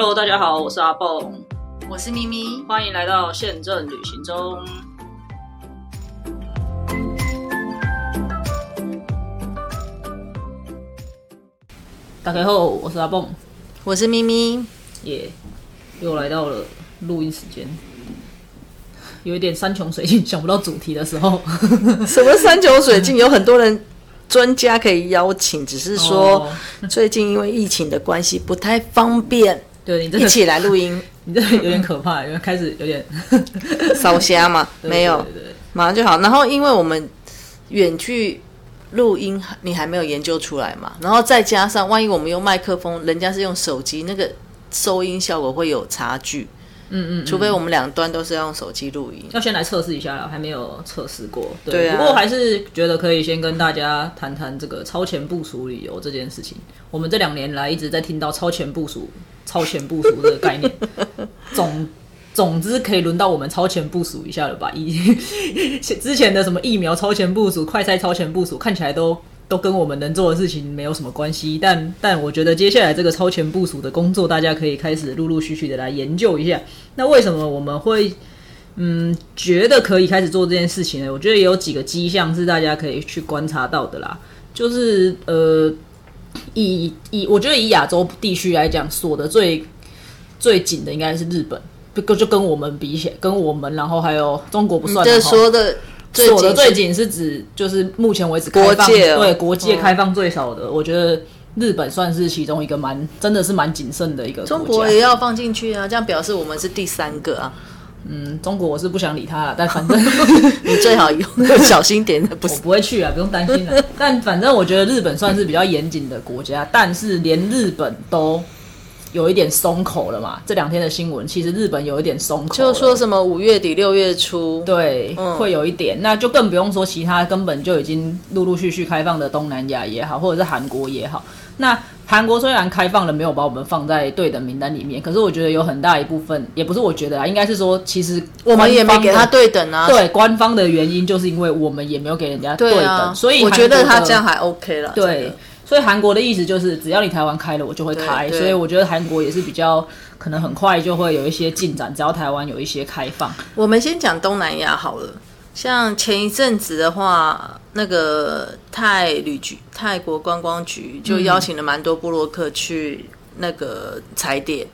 Hello，大家好，我是阿蹦，我是咪咪，欢迎来到宪政旅行中。打开后，我是阿蹦，我是咪咪，耶、又来到了录音时间，有一点山穷水尽，想不到主题的时候。什么山穷水尽，有很多人专家可以邀请，只是说哦。最近因为疫情的关系不太方便对你这，一起来录音，你这有点可怕，因为开始有点 烧瞎嘛，没有，对对对马上就好。然后因为我们远距录音，你还没有研究出来嘛，然后再加上万一我们用麦克风，人家是用手机，那个收音效果会有差距。嗯嗯，除非我们两端都是要用手机录音。要先来测试一下了，还没有测试过。对，对啊不过还是觉得可以先跟大家谈谈这个超前部署旅游这件事情。我们这两年来一直在听到超前部署、超前部署这个概念，总总之可以轮到我们超前部署一下了吧？以 之前的什么疫苗超前部署、快筛超前部署，看起来都。都跟我们能做的事情没有什么关系，但但我觉得接下来这个超前部署的工作，大家可以开始陆陆续续的来研究一下。那为什么我们会嗯，觉得可以开始做这件事情呢？我觉得也有几个迹象是大家可以去观察到的啦。就是呃，以以我觉得以亚洲地区来讲，锁的最最紧的应该是日本，就就跟我们比起来，跟我们，然后还有中国不算这说的锁的最紧是指就是目前为止开放国界哦对国界开放最少的，我觉得日本算是其中一个蛮真的是蛮谨慎的一个中。国也要放进去啊，这样表示我们是第三个啊。嗯，中国我是不想理他了，但反正 你最好有小心点的，不 我？不会去啊，不用担心了。但反正我觉得日本算是比较严谨的国家，但是连日本都有一点松口了嘛。这两天的新闻，其实日本有一点松口了，就说什么五月底六月初，对，嗯会有一点，那就更不用说其他根本就已经陆陆续续开放的东南亚也好，或者是韩国也好。那韩国虽然开放了，没有把我们放在对等名单里面，可是我觉得有很大一部分，也不是我觉得啊，应该是说其实我们也没给他对等啊。对官方的原因，就是因为我们也没有给人家对等，所以我觉得他这样还 OK 了。对，所以韩国的意思就是，只要你台湾开了，我就会开。所以我觉得韩国也是比较可能很快就会有一些进展，只要台湾有一些开放。我们先讲东南亚好了。像前一阵子的话，那个泰旅局、泰国观光局就邀请了蛮多部落客去那个踩点，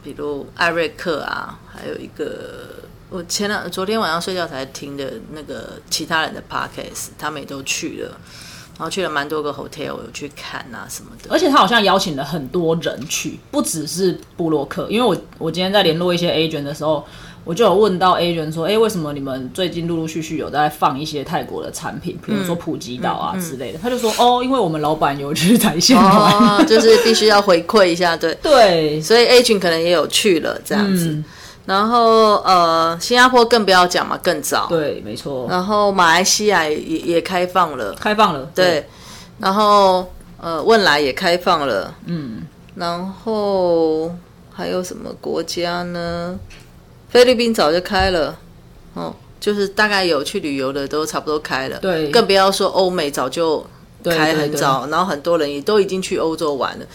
比如艾瑞克啊，还有一个我前两昨天晚上睡觉才听的那个其他人的 podcast，他们也都去了，然后去了蛮多个 hotel 有去看啊什么的。而且他好像邀请了很多人去，不只是布洛克。因为我我今天在联络一些 agent 的时候，我就有问到 agent 说，哎、为什么你们最近陆陆续续有在放一些泰国的产品，比如说普吉岛啊之类的？他就说，哦，因为我们老板有去台线玩。哦，就是必须要回馈一下，对，对，所以 A 群可能也有去了这样子。嗯，然后呃，新加坡更不要讲嘛，更早。对，没错，然后马来西亚也也开放了，开放了。对。然后呃，汶莱也开放了，嗯，然后还有什么国家呢？菲律宾早就开了，哦，就是大概有去旅游的都差不多开了。对更不要说欧美早就对开对对很早，然后很多人也都已经去欧洲玩了。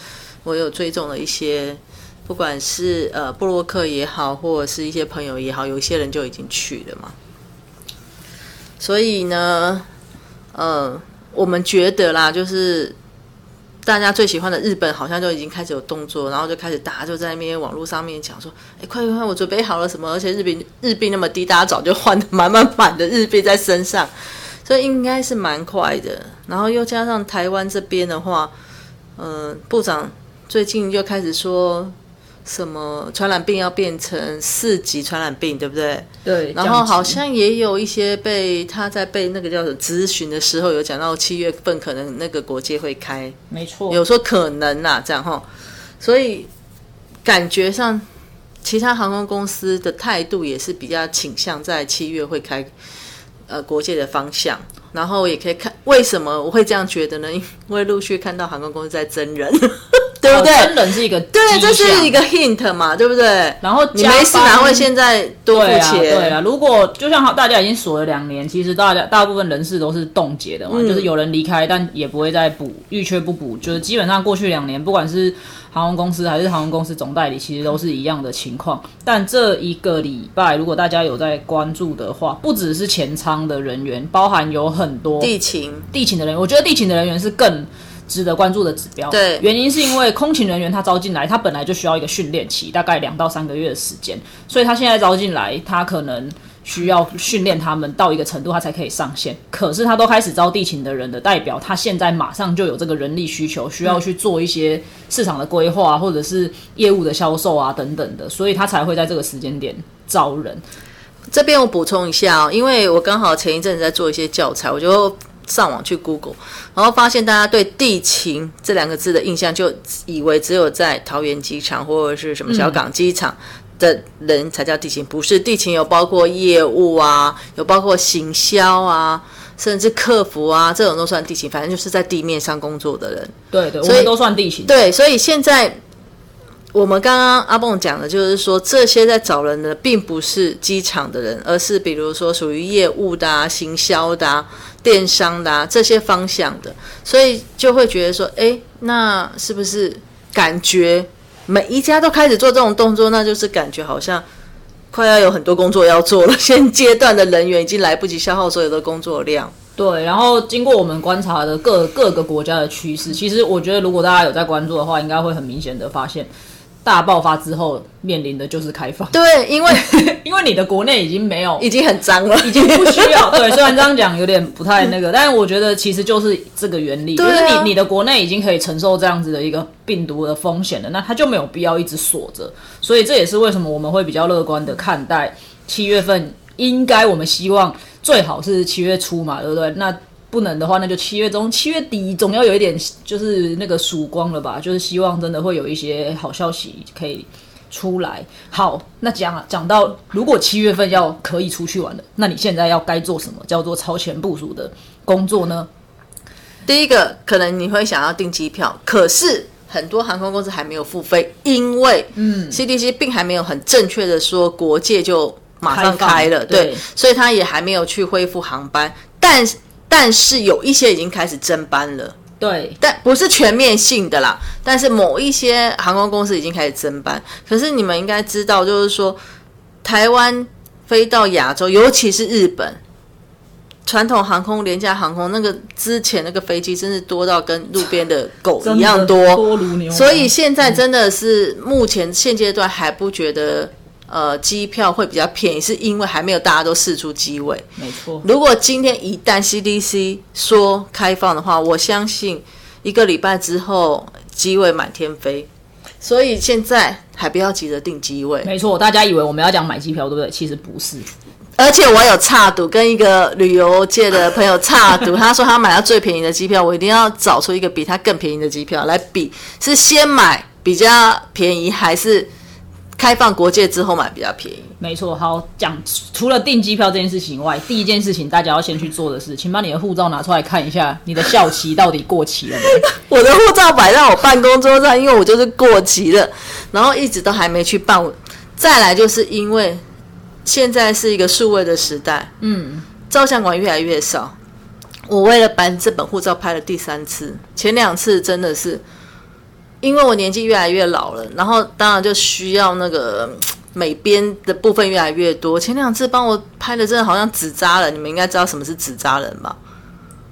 我有追踪了一些，不管是呃布洛克也好，或者是一些朋友也好，有一些人就已经去了嘛。所以呢，呃，我们觉得啦，就是大家最喜欢的日本，好像就已经开始有动作，然后就开始打就在那边网络上面讲说，哎，快快快，我准备好了什么？而且日币日币那么低，大家早就换的满满满的日币在身上，所以应该是蛮快的。然后又加上台湾这边的话，嗯，部长最近又开始说什么传染病要变成四级传染病，对不对？对。然后好像也有一些被他在被那个叫什么咨询的时候，有讲到七月份可能那个国界会开，没错，有说可能啦，这样哈，所以感觉上其他航空公司的态度也是比较倾向在七月会开呃国界的方向，然后也可以看为什么我会这样觉得呢？因为陆续看到航空公司在增人，对不对？真人是一个对，这是一个 hint 嘛，对不对？然后没事哪班会现在多付对啊，对啊。如果就像大家已经锁了两年，其实大家大部分人事都是冻结的嘛，嗯就是有人离开，但也不会再补，预缺不补，就是基本上过去两年，不管是航空公司还是航空公司总代理，其实都是一样的情况。但这一个礼拜，如果大家有在关注的话，不只是前舱的人员，包含有很多地勤地勤的人员，我觉得地勤的人员是更值得关注的指标。对原因是因为空勤人员他招进来，他本来就需要一个训练期，大概两到三个月的时间，所以他现在招进来，他可能需要训练他们到一个程度，他才可以上线。可是他都开始招地勤的人的代表，他现在马上就有这个人力需求，需要去做一些市场的规划，或者是业务的销售啊等等的，所以他才会在这个时间点招人。这边我补充一下，因为我刚好前一阵子在做一些教材，我就上网去 Google，然后发现大家对地勤这两个字的印象，就以为只有在桃园机场或者是什么小港机场。的人才叫地勤，不是地勤有包括业务啊，有包括行销啊，甚至客服啊，这种都算地勤，反正就是在地面上工作的人。对对，我所以们都算地勤。对，所以现在我们刚刚阿蹦讲的就是说，这些在找人的并不是机场的人，而是比如说属于业务的、啊、行销的、啊、电商的、啊、这些方向的，所以就会觉得说，哎，那是不是感觉每一家都开始做这种动作，那就是感觉好像。快要有很多工作要做了，现阶段的人员已经来不及消耗所有的工作量。对，然后经过我们观察的各各个国家的趋势，其实我觉得如果大家有在关注的话，应该会很明显的发现，大爆发之后面临的就是开放，对，因为 因为你的国内已经没有，已经很脏了，已经不需要。对，虽然这样讲有点不太那个，但是我觉得其实就是这个原理，就是你你的国内已经可以承受这样子的一个病毒的风险了，那它就没有必要一直锁着。所以这也是为什么我们会比较乐观的看待七月份，应该我们希望最好是七月初嘛，对不对？那不能的话，那就七月中、七月底总要有一点就是那个曙光了吧？就是希望真的会有一些好消息可以出来。好，那讲讲到如果七月份要可以出去玩了，那你现在要该做什么叫做超前部署的工作呢？第一个可能你会想要订机票，可是很多航空公司还没有付费，因为嗯，CDC 并还没有很正确的说国界就马上开了，对对，所以他也还没有去恢复航班，但但是有一些已经开始增班了。对，但不是全面性的啦，但是某一些航空公司已经开始增班。可是你们应该知道，就是说，台湾飞到亚洲，尤其是日本，传统航空、廉价航空，那个之前那个飞机真是多到跟路边的狗一样多，多如牛所以现在真的是目前现阶段还不觉得。呃，机票会比较便宜，是因为还没有大家都试出机位。没错，如果今天一旦 CDC 说开放的话，我相信一个礼拜之后机位满天飞。所以现在还不要急着订机位，没错。大家以为我们要讲买机票，对不对？其实不是。而且我有差赌，跟一个旅游界的朋友差赌，他说他买到最便宜的机票，我一定要找出一个比他更便宜的机票来比，是先买比较便宜，还是开放国界之后买比较便宜？没错，好讲。除了订机票这件事情外，第一件事情大家要先去做的是，请把你的护照拿出来看一下，你的校期到底过期了没？我的护照摆在我办公桌上，因为我就是过期了，然后一直都还没去办。再来就是因为现在是一个数位的时代，嗯，照相馆越来越少。我为了办这本护照拍了第三次，前两次真的是因为我年纪越来越老了，然后当然就需要那个嗯美编的部分越来越多。前两次帮我拍的真的好像纸扎人，你们应该知道什么是纸扎人吧？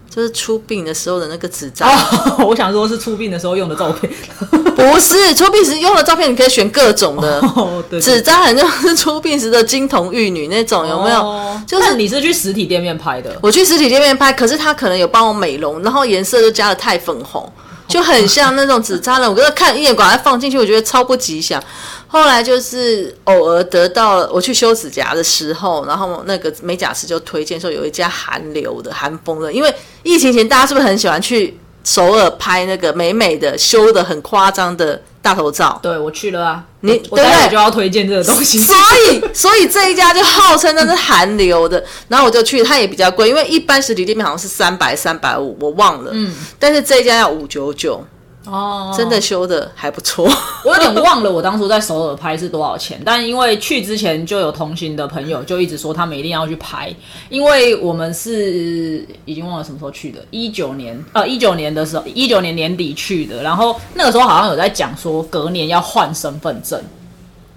就是出殡的时候的那个纸扎 我想说是出殡的时候用的照片。不是出殡时用的照片，你可以选各种的。哦，对，纸扎人就是出殡时的金童玉女那种，有没有？哦就是你是去实体店面拍的，我去实体店面拍，可是他可能有帮我美容，然后颜色就加的太粉红，就很像那种纸扎人。我觉得看一眼把它放进去，我觉得超不吉祥。后来就是偶尔得到，我去修指甲的时候，然后那个美甲师就推荐说有一家韩流的、韩风的，因为疫情前大家是不是很喜欢去首尔拍那个美美的、修的很夸张的大头照？对我去了啊。你我待会就要推荐这个东西。所以，所以这一家就号称那是韩流的，然后我就去，它也比较贵，因为一般实体店面好像是三百、三百五，我忘了。嗯，但是这一家要五九九，哦，真的修的还不错。我有点忘了我当初在首尔拍是多少钱，但因为去之前就有同行的朋友就一直说他们一定要去拍，因为我们是已经忘了什么时候去的，一九年呃一九年的时候，一九年年底去的，然后那个时候好像有在讲说隔年要换身份证。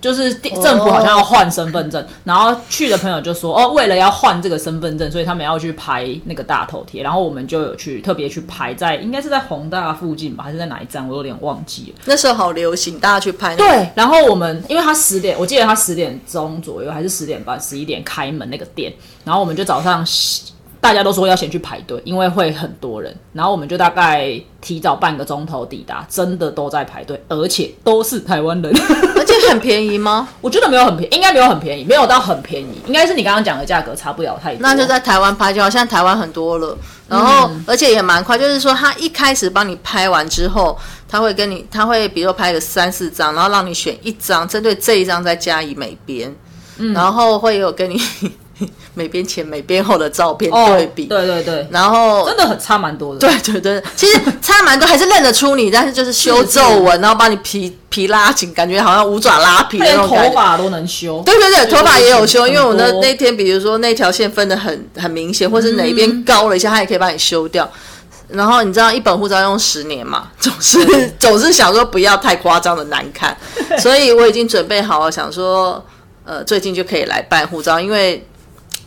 就是政府好像要换身份证，然后去的朋友就说哦，为了要换这个身份证，所以他们要去拍那个大头贴，然后我们就有去特别去拍在应该是在宏大附近吧，还是在哪一站，我有点忘记了。那时候好流行，大家去拍、那个。对，然后我们因为他十点，我记得他十点钟左右还是十点半、十一点开门那个店，然后我们就早上大家都说要先去排队，因为会很多人，然后我们就大概提早半个钟头抵达，真的都在排队，而且都是台湾人。而且很便宜吗？我觉得没有很便宜，应该没有很便宜，没有到很便宜，应该是你刚刚讲的价格差不了太多。那就在台湾拍就好，现在台湾很多了，然后、而且也蛮快，就是说他一开始帮你拍完之后，他会跟你，他会比如说拍个三四张，然后让你选一张，针对这一张再加以美编，然后会有跟你 美编前、美编后的照片哦对比，对对对，然后真的很差蛮多的。对对对，其实差蛮多，还是认得出你，但是就是修皱纹，然后把你皮皮拉紧，感觉好像五爪拉皮那种。头发都能修。对对对，头发也有修，因为我那那天，比如说那条线分的很很明显，或是哪一边高了一下，他也可以把你修掉。然后你知道一本护照用十年嘛，总是总是想说不要太夸张的难看，所以我已经准备好了，想说呃最近就可以来办护照，因为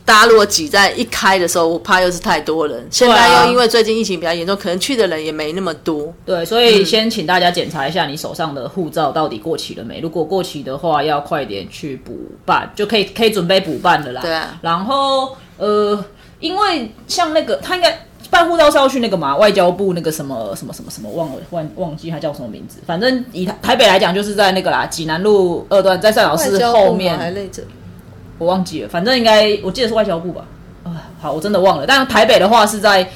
大家如果挤在一开的时候，我怕又是太多人。现在又因为最近疫情比较严重，可能去的人也没那么多。对，所以先请大家检查一下你手上的护照到底过期了没。如果过期的话，要快点去补办，就可以可以准备补办的啦。对啊然后呃，因为像那个他应该办护照是要去那个嘛，外交部那个什么什么什么什么，忘了忘忘记他叫什么名字。反正以台台北来讲，就是在那个啦，济南路二段，在赛老师后面。还累着。我忘记了，反正应该我记得是外交部吧。啊，好，我真的忘了。但台北的话是在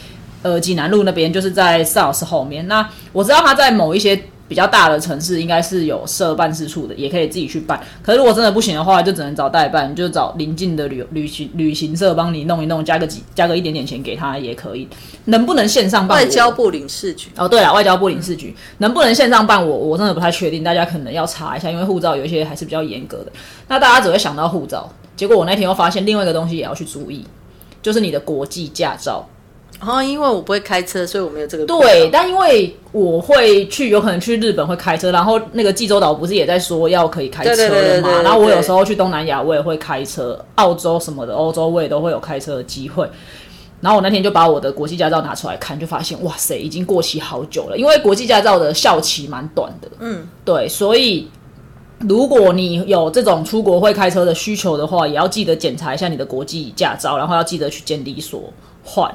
呃济南路那边，就是在萨老师后面。那我知道他在某一些比较大的城市应该是有设办事处的，也可以自己去办。可是如果真的不行的话，就只能找代办，就找邻近的旅旅行旅行社帮你弄一弄，加个几加个一点点钱给他也可以。能不能线上办？外交部领事局。哦，对了，外交部领事局、能不能线上办我，我真的不太确定，大家可能要查一下，因为护照有一些还是比较严格的。那大家只会想到护照，结果我那天又发现另外一个东西也要去注意，就是你的国际驾照。然后因为我不会开车，所以我没有这个。对，，但因为我会去，有可能去日本会开车，然后那个济州岛不是也在说要可以开车对对对了嘛？对对然后我有时候去东南亚，我也会开车，澳洲什么的，欧洲我也都会有开车的机会。然后我那天就把我的国际驾照拿出来看，就发现哇塞，已经过期好久了。因为国际驾照的效期蛮短的，嗯，对，所以如果你有这种出国会开车的需求的话，也要记得检查一下你的国际驾照，然后要记得去监理所换。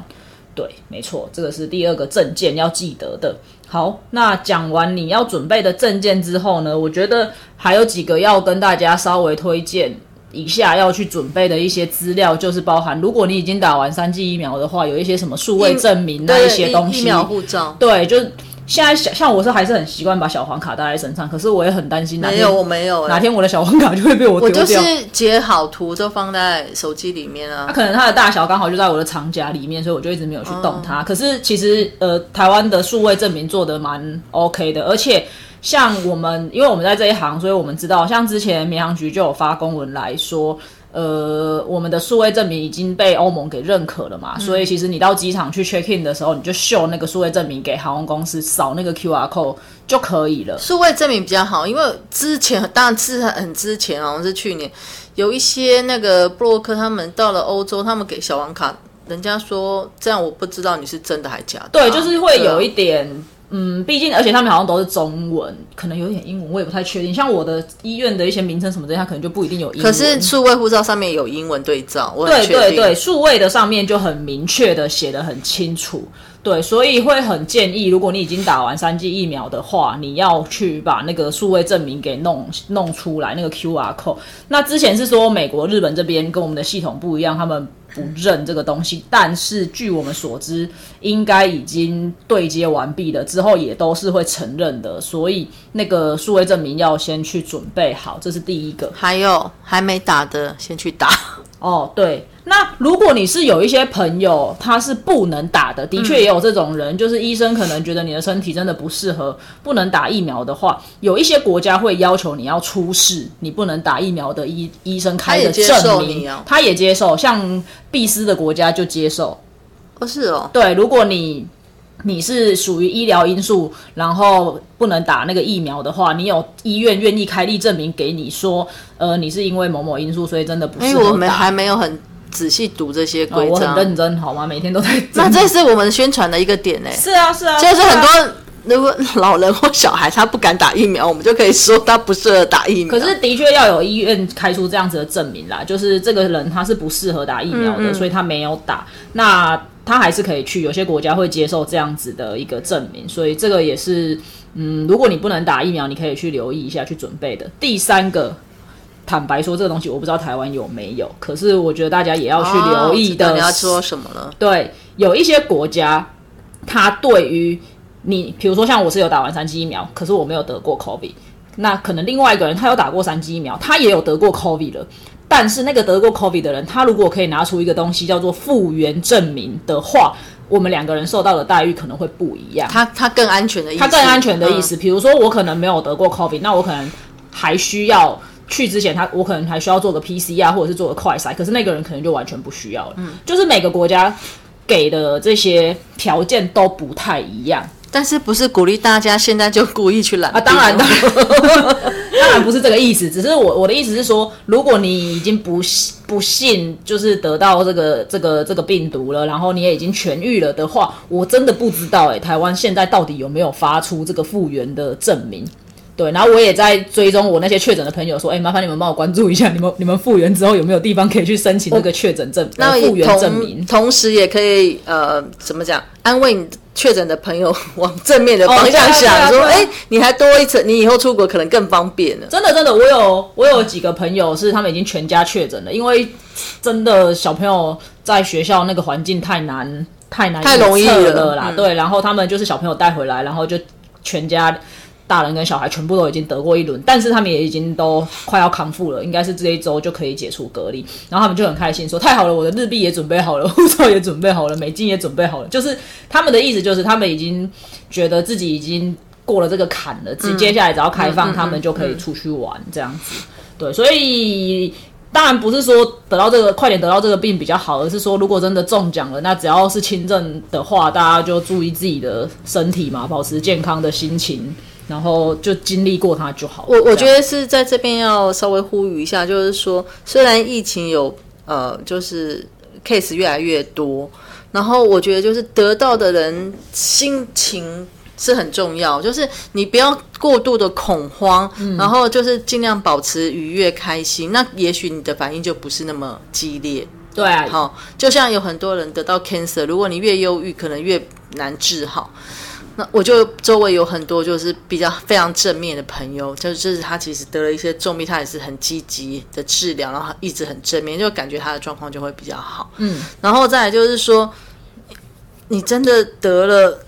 对，没错，这个是第二个证件要记得的。好，那讲完你要准备的证件之后呢，我觉得还有几个要跟大家稍微推荐一下要去准备的一些资料，就是包含如果你已经打完三剂疫苗的话，有一些什么数位证明那一些东西，疫苗护照。对，就现在像像我是还是很习惯把小黄卡带在身上，可是我也很担心哪天没有，我没有、欸。哪天我的小黄卡就会被我我丢掉。就是截好图就放在手机里面啊它。可能它的大小刚好就在我的长夹里面，所以我就一直没有去动哦它。可是其实呃，台湾的数位证明做的蛮 OK 的，而且像我们，因为我们在这一行，所以我们知道，像之前民航局就有发公文来说。呃，我们的数位证明已经被欧盟给认可了嘛，所以其实你到机场去 check in 的时候，你就秀那个数位证明给航空公司，扫那个 QR code 就可以了。数位证明比较好，因为之前当然是很之前，好像是去年有一些那个布洛克他们到了欧洲，他们给小黄卡，人家说这样我不知道你是真的还假的啊、对，就是会有一点，嗯，毕竟而且他们好像都是中文，可能有一点英文，我也不太确定。像我的医院的一些名称什么的，它可能就不一定有英文。可是数位护照上面有英文对照，我很对。对对，数位的上面就很明确的写的很清楚。对，所以会很建议，如果你已经打完三剂疫苗的话，你要去把那个数位证明给弄弄出来，那个 QR code。那之前是说美国、日本这边跟我们的系统不一样，他们不认这个东西，但是据我们所知，应该已经对接完毕了，之后也都是会承认的。所以那个数位证明要先去准备好，这是第一个。还有还没打的先去打。哦，对，那如果你是有一些朋友他是不能打的，的确也有这种人，就是医生可能觉得你的身体真的不适合，不能打疫苗的话，有一些国家会要求你要出示你不能打疫苗的医医生开的证明他也接受，像必斯的国家就接受。不是哦，对，如果你你是属于医疗因素，然后不能打那个疫苗的话，你有医院愿意开立证明给你说，呃，你是因为某某因素，所以真的不适合打。因为我们还没有很仔细读这些哦规章。我很认真好吗？每天都在那这是我们宣传的一个点呢，是啊是啊，就是很多如果老人或小孩他不敢打疫苗，我们就可以说他不适合打疫苗。可是的确要有医院开出这样子的证明啦，就是这个人他是不适合打疫苗的，所以他没有打。那他还是可以去，有些国家会接受这样子的一个证明，所以这个也是，嗯，如果你不能打疫苗，你可以去留意一下，去准备的。第三个，坦白说，这个东西我不知道台湾有没有，可是我觉得大家也要去留意的。哦你要说什么了？对，有一些国家，他对于你，比如说像我是有打完三剂疫苗，可是我没有得过 COVID，那可能另外一个人他有打过三剂疫苗，他也有得过 COVID 了。但是那个得过 COVID 的人，他如果可以拿出一个东西叫做复原证明的话，我们两个人受到的待遇可能会不一样。他他更安全的意思，他更安全的意嗯思。比如说，我可能没有得过 COVID，那我可能还需要去之前他，我可能还需要做个 PCR 或者是做个快筛，可是那个人可能就完全不需要了。嗯，就是每个国家给的这些条件都不太一样但是不是鼓励大家现在就故意去懒啊。当然，当然，当然不是这个意思，只是我我的意思是说，如果你已经不不幸就是得到这个这个这个病毒了，然后你也已经痊愈了的话，我真的不知道哎、台湾现在到底有没有发出这个复原的证明？对，然后我也在追踪我那些确诊的朋友，说，哎、麻烦你们帮我关注一下，你们你们复原之后有没有地方可以去申请这个确诊证、复原证明？同时也可以呃，怎么讲，安慰你确诊的朋友 往正面的方向哦对啊想，说，哎、你还多一层，你以后出国可能更方便了。真的真的，我有我有几个朋友是他们已经全家确诊了，因为真的小朋友在学校那个环境太难太难太容易了了啦，嗯对，然后他们就是小朋友带回来，然后就全家。大人跟小孩全部都已经得过一轮，但是他们也已经都快要康复了，应该是这一周就可以解除隔离。然后他们就很开心说：“太好了，我的日币也准备好了，护照也准备好了，美金也准备好了。”就是他们的意思，就是他们已经觉得自己已经过了这个坎了，只接下来只要开放，他们就可以出去玩这样子。对，所以当然不是说得到这个快点得到这个病比较好，而是说如果真的中奖了，那只要是轻症的话，大家就注意自己的身体嘛，保持健康的心情，然后就经历过它就好了。我我觉得得是在这边要稍微呼吁一下，就是说，虽然疫情有呃，就是 case 越来越多，然后我觉得就是得到的人心情是很重要，就是你不要过度的恐慌，然后就是尽量保持愉悦开心，那也许你的反应就不是那么激烈。对啊，好，就像有很多人得到 cancer，如果你越忧郁，可能越难治好。那我就周围有很多就是比较非常正面的朋友，就是就是他其实得了一些重病，他也是很积极的治疗，然后一直很正面，就感觉他的状况就会比较好。嗯，然后再来就是说，你真的得了，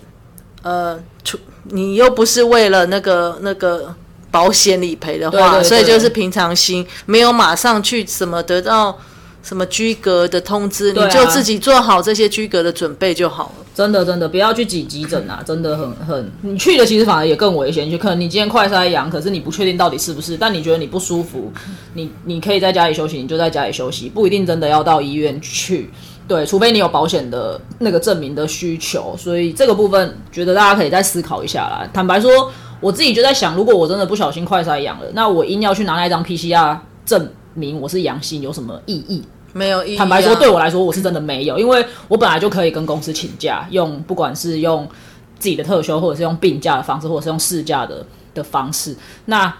呃，出你又不是为了那个那个保险理赔的话，对对对所以就是平常心，没有马上去怎么得到什么居格的通知，啊你就自己做好这些居格的准备就好了。真的真的不要去挤急诊啊，真的很很，你去的其实反而也更危险。就可能你今天快筛阳，可是你不确定到底是不是，但你觉得你不舒服，你你可以在家里休息，你就在家里休息，不一定真的要到医院去。对，除非你有保险的那个证明的需求，所以这个部分觉得大家可以再思考一下啦。坦白说，我自己就在想，如果我真的不小心快筛阳了，那我硬要去拿那一张 PCR 证明我是阳性，有什么意义？没有意义、啊。坦白说，对我来说，我是真的没有，因为我本来就可以跟公司请假，用不管是用自己的特休，或者是用病假的方式，或者是用事假的的方式。那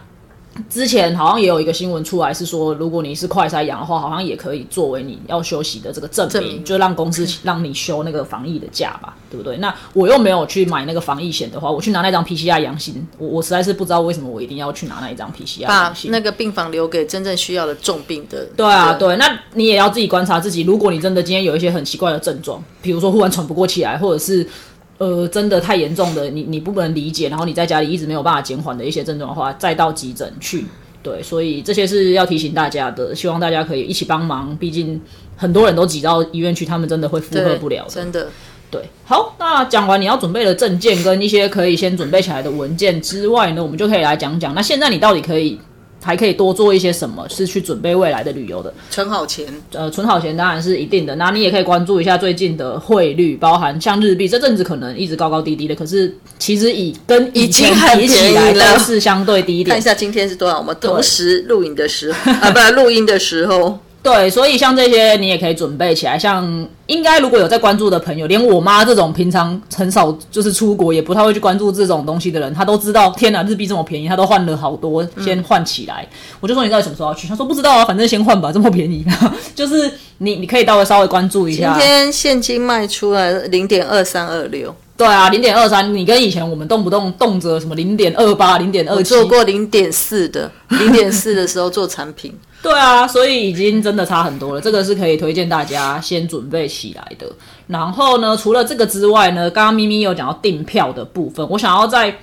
之前好像也有一个新闻出来，是说如果你是快筛阳的话，好像也可以作为你要休息的这个证明，证明就让公司 让你休那个防疫的假吧，对不对？那我又没有去买那个防疫险的话，我去拿那张 PCR 阳性，我我实在是不知道为什么我一定要去拿那一张 PCR 把阳性。那个病房留给真正需要的重病的。对啊，对，那你也要自己观察自己。如果你真的今天有一些很奇怪的症状，比如说忽然喘不过气来，或者是呃真的太严重的，你你不能理解，然后你在家里一直没有办法减缓的一些症状的话，再到急诊去对，所以这些是要提醒大家的，希望大家可以一起帮忙，毕竟很多人都挤到医院去，他们真的会负荷不了的。真的。对，好，那讲完你要准备的证件跟一些可以先准备起来的文件之外呢，我们就可以来讲讲，那现在你到底可以还可以多做一些什么，是去准备未来的旅游的。存好钱，呃，存好钱当然是一定的。那你也可以关注一下最近的汇率，包含像日币这阵子可能一直高高低低的，可是其实以跟以前比起来都是相对低一点。看一下今天是多少？我们同时录影的时候 啊，不，录音的时候。对，所以像这些你也可以准备起来。像应该如果有在关注的朋友，连我妈这种平常很少就是出国，也不太会去关注这种东西的人，她都知道。天哪，日币这么便宜，她都换了好多，先换起来。我就说你到底什么时候要去？她说不知道啊，反正先换吧，这么便宜。就是你你可以到微稍微关注一下。今天现金卖出来零点二三二六。对啊，零点二三，你跟以前我们动不动动辄什么零点二八、零点二七，做过零点四的，零点四的时候做产品。对啊，所以已经真的差很多了。这个是可以推荐大家先准备起来的。然后呢，除了这个之外呢，刚刚咪咪有讲到订票的部分，我想要再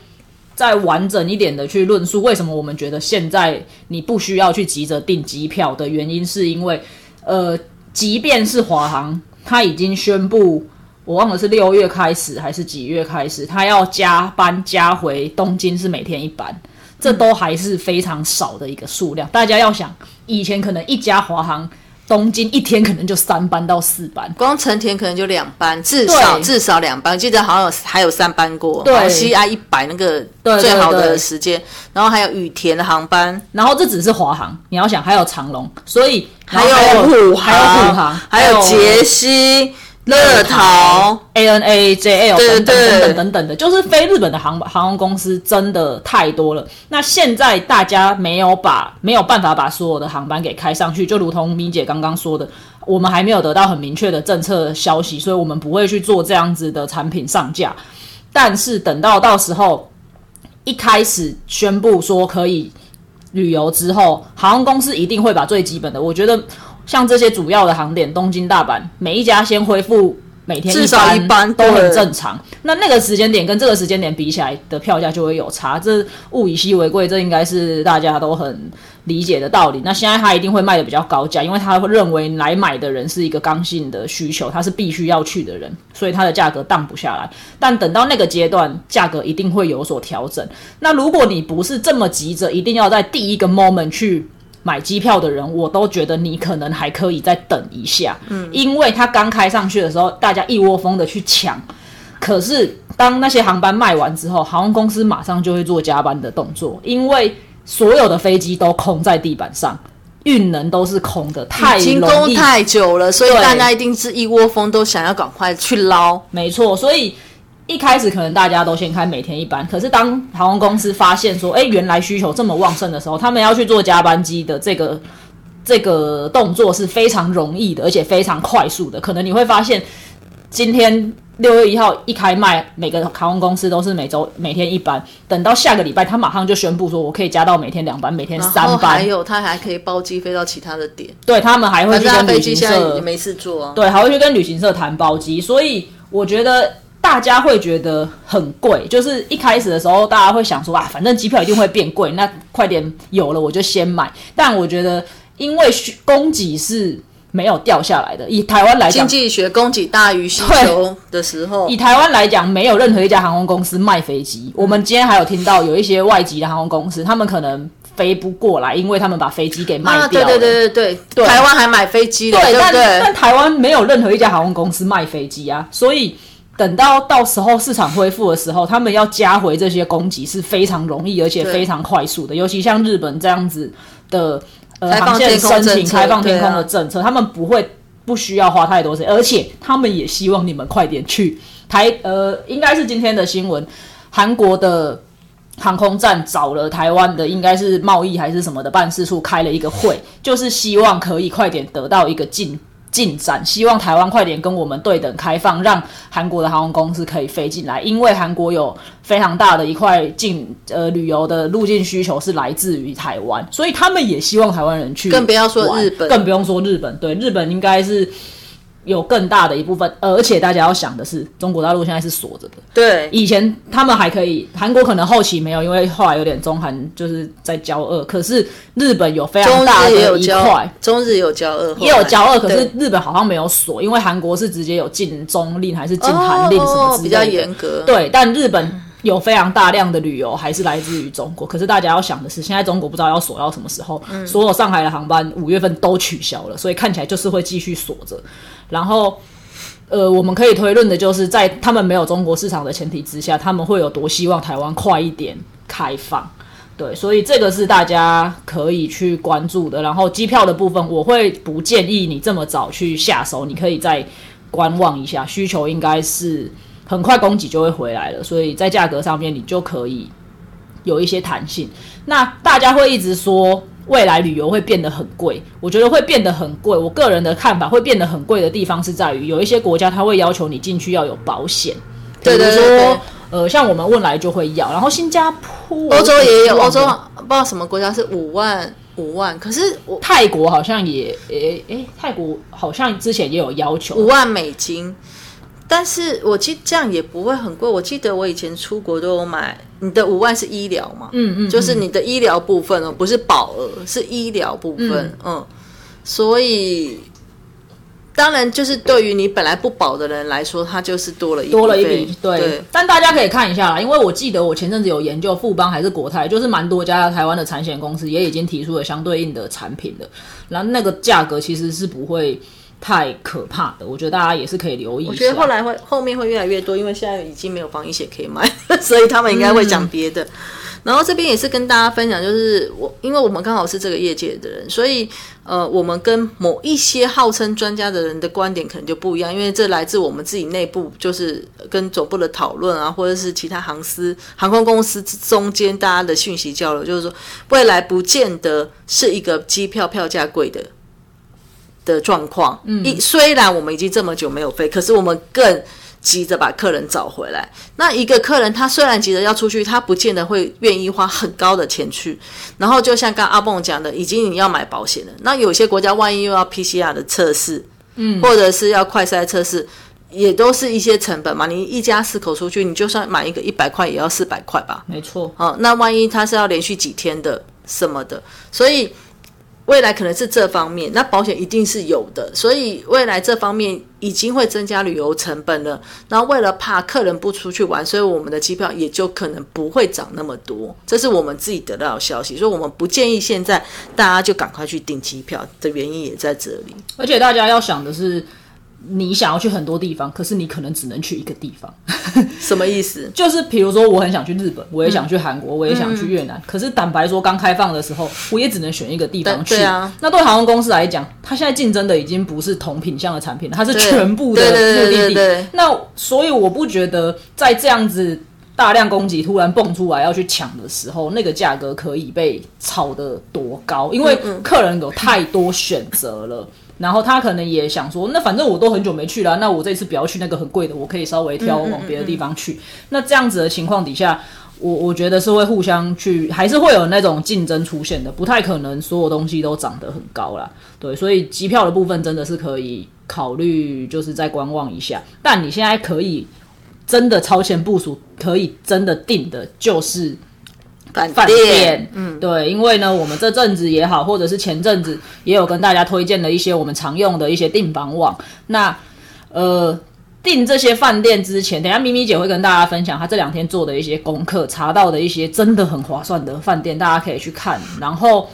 再完整一点的去论述为什么我们觉得现在你不需要去急着订机票的原因，是因为呃，即便是华航，它已经宣布。我忘了是六月开始还是几月开始，他要加班加回东京是每天一班，这都还是非常少的一个数量。大家要想，以前可能一家华航东京一天可能就三班到四班，光成田可能就两班，至少至少两班。记得好像有还有三班过，对西安一百那个最好的时间，然后还有羽田的航班，然后这只是华航，你要想还有长龙，所以还有虎还有虎航，还有杰西。乐桃、ANA、JL 等等等等等等的，就是非日本的航航空公司真的太多了。那现在大家没有把没有办法把所有的航班给开上去，就如同咪姐刚刚说的，我们还没有得到很明确的政策消息，所以我们不会去做这样子的产品上架。但是等到到时候一开始宣布说可以旅游之后，航空公司一定会把最基本的，我觉得。像这些主要的航点，东京、大阪，每一家先恢复每天至少一班都很正常。那那个时间点跟这个时间点比起来的票价就会有差，这物以稀为贵，这应该是大家都很理解的道理。那现在他一定会卖的比较高价，因为他会认为来买的人是一个刚性的需求，他是必须要去的人，所以它的价格荡不下来。但等到那个阶段，价格一定会有所调整。那如果你不是这么急着，一定要在第一个 moment 去。买机票的人，我都觉得你可能还可以再等一下，嗯，因为他刚开上去的时候，大家一窝蜂的去抢，可是当那些航班卖完之后，航空公司马上就会做加班的动作，因为所有的飞机都空在地板上，运能都是空的，太停工太久了，所以大家一定是一窝蜂都想要赶快去捞，没错，所以。一开始可能大家都先开每天一班，可是当航空公司发现说，哎，原来需求这么旺盛的时候，他们要去做加班机的这个这个动作是非常容易的，而且非常快速的。可能你会发现，今天六月一号一开卖，每个航空公司都是每周每天一班，等到下个礼拜，他马上就宣布说，我可以加到每天两班，每天三班，还有他还可以包机飞到其他的点。对他们还会去跟旅行社没事做，对，还会去跟旅行社谈包机，所以我觉得。大家会觉得很贵，就是一开始的时候，大家会想说啊，反正机票一定会变贵，那快点有了我就先买。但我觉得，因为供给是没有掉下来的，以台湾来讲，经济学供给大于需求的时候，以台湾来讲，没有任何一家航空公司卖飞机。我们今天还有听到有一些外籍的航空公司，他们可能飞不过来，因为他们把飞机给卖掉了。对对对对对，台湾还买飞机的，对但对？但台湾没有任何一家航空公司卖飞机啊，所以。等到到时候市场恢复的时候，他们要加回这些供给是非常容易而且非常快速的。尤其像日本这样子的呃航线申请开放天空的政策，他们不会不需要花太多时间，而且他们也希望你们快点去台呃，应该是今天的新闻，韩国的航空站找了台湾的应该是贸易还是什么的办事处开了一个会，就是希望可以快点得到一个进。进展，希望台湾快点跟我们对等开放，让韩国的航空公司可以飞进来。因为韩国有非常大的一块进呃旅游的路径需求是来自于台湾，所以他们也希望台湾人去。更不要说日本，更不用说日本。对，日本应该是有更大的一部分，而且大家要想的是，中国大陆现在是锁着的。对，以前他们还可以，韩国可能后期没有，因为后来有点中韩就是在交恶。可是日本有非常大也有的一块，，中日有交恶，也有交恶，可是日本好像没有锁，因为韩国是直接有禁中令还是禁韩令什么之类的，哦比较严格。对，但日本有非常大量的旅游还是来自于中国。可是大家要想的是，现在中国不知道要锁到什么时候，所有上海的航班五月份都取消了，所以看起来就是会继续锁着。然后，呃，我们可以推论的就是，在他们没有中国市场的前提之下，他们会有多希望台湾快一点开放。对，所以这个是大家可以去关注的。然后机票的部分，我会不建议你这么早去下手，你可以再观望一下，需求应该是很快供给就会回来了，所以在价格上面你就可以有一些弹性。那大家会一直说未来旅游会变得很贵，我觉得会变得很贵。我个人的看法，会变得很贵的地方是在于有一些国家他会要求你进去要有保险，比如说对对呃，像我们问来就会要，然后新加坡、欧洲也有，我欧洲不知道什么国家是五万五万，可是我泰国好像也诶诶，泰国好像之前也有要求，五万美金，但是我记这样也不会很贵。我记得我以前出国都有买，你的五万是医疗嘛？嗯嗯，就是你的医疗部分哦，不是保额，是医疗部分。嗯所以当然就是对于你本来不保的人来说，它就是多了一多了一笔，对。对但大家可以看一下啦，因为我记得我前阵子有研究富邦还是国泰，就是蛮多家台湾的产险公司也已经提出了相对应的产品的，然后那个价格其实是不会太可怕的，我觉得大家也是可以留意。我觉得后来会后面会越来越多，因为现在已经没有防疫险可以买，所以他们应该会讲别的。然后这边也是跟大家分享，就是我因为我们刚好是这个业界的人，所以呃，我们跟某一些号称专家的人的观点可能就不一样，因为这来自我们自己内部，就是跟总部的讨论啊，或者是其他航司、航空公司中间大家的讯息交流，就是说未来不见得是一个机票票价贵的。的状况，嗯，一虽然我们已经这么久没有飞，可是我们更急着把客人找回来。那一个客人他虽然急着要出去，他不见得会愿意花很高的钱去。然后就像刚阿蹦讲的，已经你要买保险了。那有些国家万一又要 PCR 的测试，嗯，或者是要快筛测试，也都是一些成本嘛。你一家四口出去，你就算买一个一百块，也要四百块吧。没错，哦，那万一他是要连续几天的什么的，所以未来可能是这方面，那保险一定是有的，所以未来这方面已经会增加旅游成本了。那为了怕客人不出去玩，所以我们的机票也就可能不会涨那么多，这是我们自己得到的消息，所以我们不建议现在大家就赶快去订机票的原因也在这里。而且大家要想的是，你想要去很多地方，可是你可能只能去一个地方。什么意思？就是比如说，我很想去日本，我也想去韩国，我也想去越嗯南。可是坦白说，刚开放的时候，我也只能选一个地方去。啊那对航空公司来讲，它现在竞争的已经不是同品相的产品了，它是全部的目的地。那所以我不觉得在这样子大量供给突然蹦出来要去抢的时候，那个价格可以被炒得多高，因为嗯客人有太多选择了。然后他可能也想说，那反正我都很久没去了，那我这次不要去那个很贵的，我可以稍微挑嗯往别的地方去。那这样子的情况底下，我我觉得是会互相去，还是会有那种竞争出现的，不太可能所有东西都涨得很高啦。对，所以机票的部分真的是可以考虑，就是再观望一下。但你现在可以真的超前部署，可以真的定的就是饭饭店，嗯，对，因为呢，我们这阵子也好，或者是前阵子也有跟大家推荐了一些我们常用的一些订房网。那呃，订这些饭店之前，等下咪咪姐会跟大家分享她这两天做的一些功课，查到的一些真的很划算的饭店，大家可以去看，然后。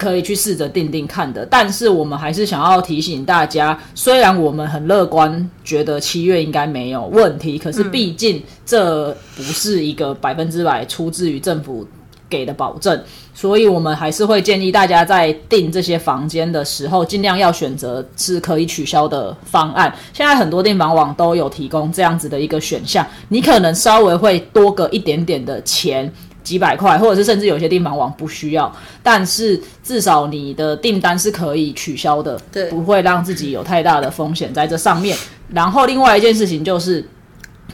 可以去试着定定看的，但是我们还是想要提醒大家，虽然我们很乐观，觉得七月应该没有问题，可是毕竟这不是一个百分之百出自于政府给的保证，所以我们还是会建议大家在订这些房间的时候，尽量要选择是可以取消的方案。现在很多订房网都有提供这样子的一个选项，你可能稍微会多个一点点的钱。几百块，或者是甚至有些订房网不需要，但是至少你的订单是可以取消的，对不会让自己有太大的风险在这上面。然后另外一件事情就是，